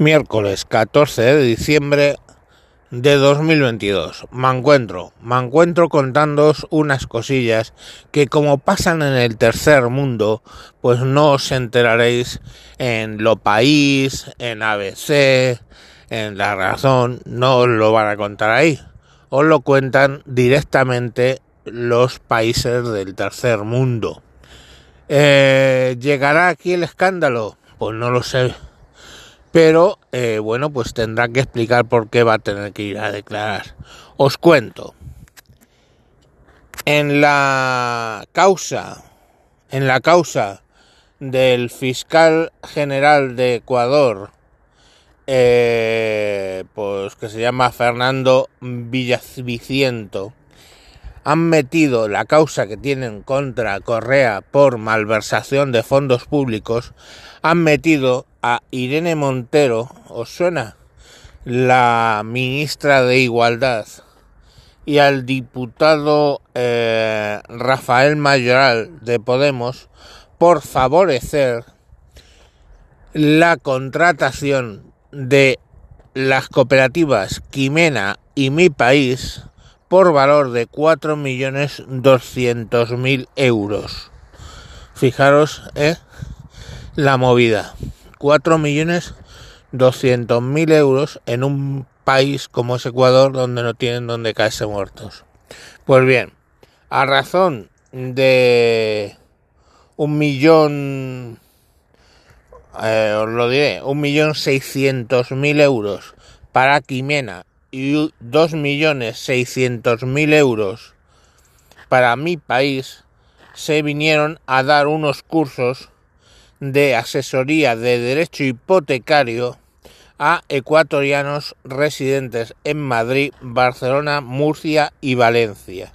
Miércoles 14 de diciembre de 2022. Me encuentro, me encuentro contándoos unas cosillas que como pasan en el tercer mundo, pues no os enteraréis en Lo País, en ABC, en La Razón, no os lo van a contar ahí. Os lo cuentan directamente los países del tercer mundo. Eh, ¿Llegará aquí el escándalo? Pues no lo sé pero eh, bueno, pues tendrá que explicar por qué va a tener que ir a declarar. Os cuento. En la causa, en la causa del fiscal general de Ecuador, eh, pues que se llama Fernando Villaviciento, han metido la causa que tienen contra Correa por malversación de fondos públicos, han metido a Irene Montero, ¿os suena? La ministra de Igualdad y al diputado eh, Rafael Mayoral de Podemos por favorecer la contratación de las cooperativas Quimena y Mi País por valor de 4.200.000 euros. Fijaros, ¿eh? La movida. 4.200.000 euros en un país como es Ecuador donde no tienen donde caerse muertos. Pues bien, a razón de un millón, eh, os lo diré, un millón seiscientos mil euros para Quimena y 2.600.000 euros para mi país, se vinieron a dar unos cursos de asesoría de derecho hipotecario a ecuatorianos residentes en Madrid, Barcelona, Murcia y Valencia.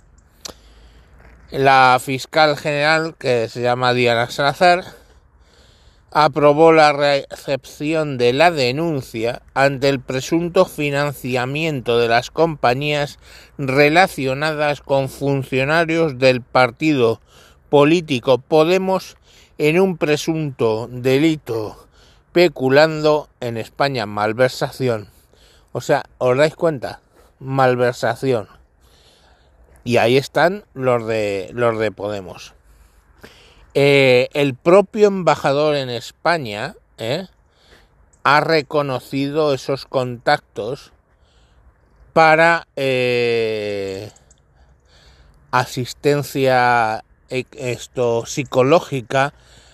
La fiscal general, que se llama Diana Salazar, aprobó la recepción de la denuncia ante el presunto financiamiento de las compañías relacionadas con funcionarios del partido político Podemos en un presunto delito peculando en España malversación. O sea, ¿os dais cuenta? Malversación. Y ahí están los de los de Podemos. Eh, el propio embajador en España eh, ha reconocido esos contactos para eh, asistencia esto, psicológica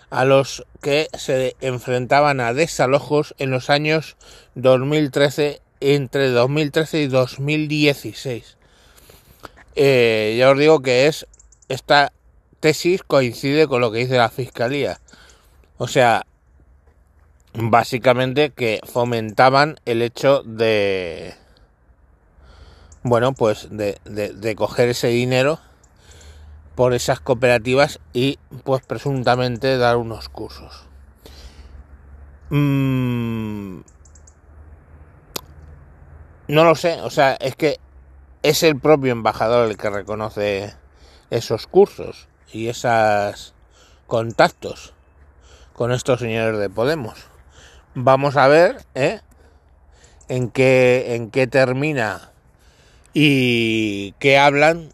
a los que se enfrentaban a desalojos en los años 2013 entre 2013 y 2016. ya os digo que es esta tesis coincide con lo que dice la Fiscalía. O sea, básicamente que fomentaban el hecho de, bueno, pues de, de, coger ese dinero por esas cooperativas y pues presuntamente dar unos cursos. Mm, no lo sé, o sea, es que es el propio embajador el que reconoce esos cursos y esos contactos con estos señores de Podemos. Vamos a ver ¿eh? en, qué, en qué termina y qué hablan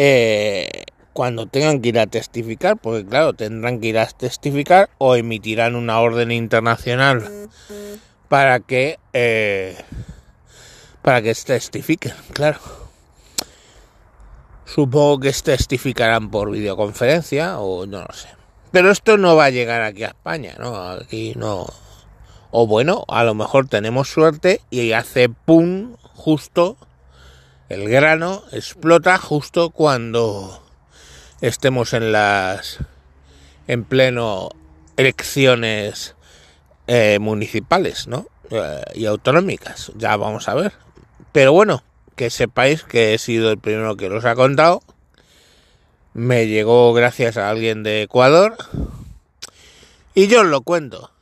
eh, cuando tengan que ir a testificar, porque claro, tendrán que ir a testificar o emitirán una orden internacional para que eh, para que testifiquen, claro. Supongo que testificarán por videoconferencia o no lo sé. Pero esto no va a llegar aquí a España, ¿no? Aquí no. O bueno, a lo mejor tenemos suerte y hace pum justo el grano explota justo cuando estemos en las en pleno elecciones eh, municipales, ¿no? Eh, y autonómicas. Ya vamos a ver. Pero bueno, que sepáis que he sido el primero que los ha contado. Me llegó gracias a alguien de Ecuador. Y yo os lo cuento.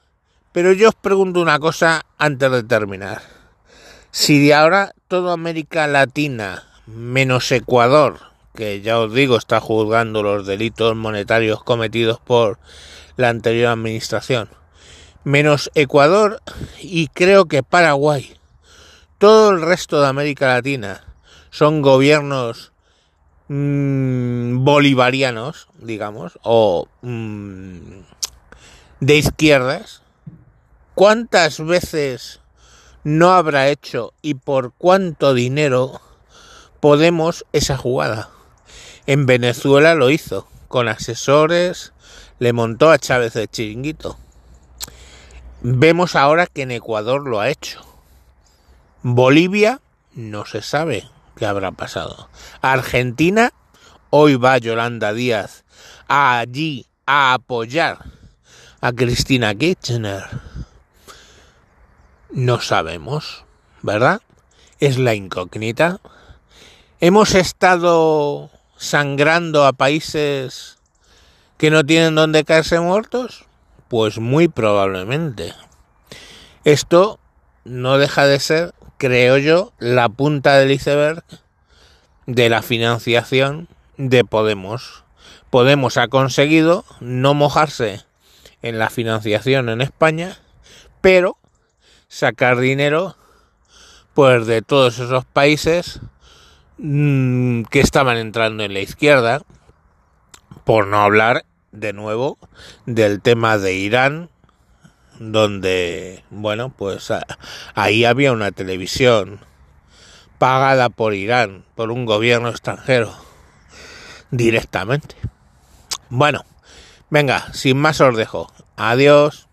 Pero yo os pregunto una cosa antes de terminar. Si de ahora toda América Latina, menos Ecuador, que ya os digo está juzgando los delitos monetarios cometidos por la anterior administración, menos Ecuador y creo que Paraguay. Todo el resto de América Latina son gobiernos mmm, bolivarianos, digamos, o mmm, de izquierdas. ¿Cuántas veces no habrá hecho y por cuánto dinero Podemos esa jugada? En Venezuela lo hizo, con asesores, le montó a Chávez de chiringuito. Vemos ahora que en Ecuador lo ha hecho. Bolivia no se sabe qué habrá pasado. Argentina, hoy va Yolanda Díaz allí a apoyar a Cristina Kirchner. No sabemos, ¿verdad? Es la incógnita. Hemos estado sangrando a países que no tienen donde caerse muertos. Pues muy probablemente. Esto no deja de ser, creo yo, la punta del iceberg de la financiación de Podemos. Podemos ha conseguido no mojarse en la financiación en España, pero sacar dinero pues de todos esos países mmm, que estaban entrando en la izquierda, por no hablar de nuevo del tema de Irán, donde, bueno, pues ahí había una televisión pagada por Irán, por un gobierno extranjero, directamente. Bueno, venga, sin más os dejo. Adiós.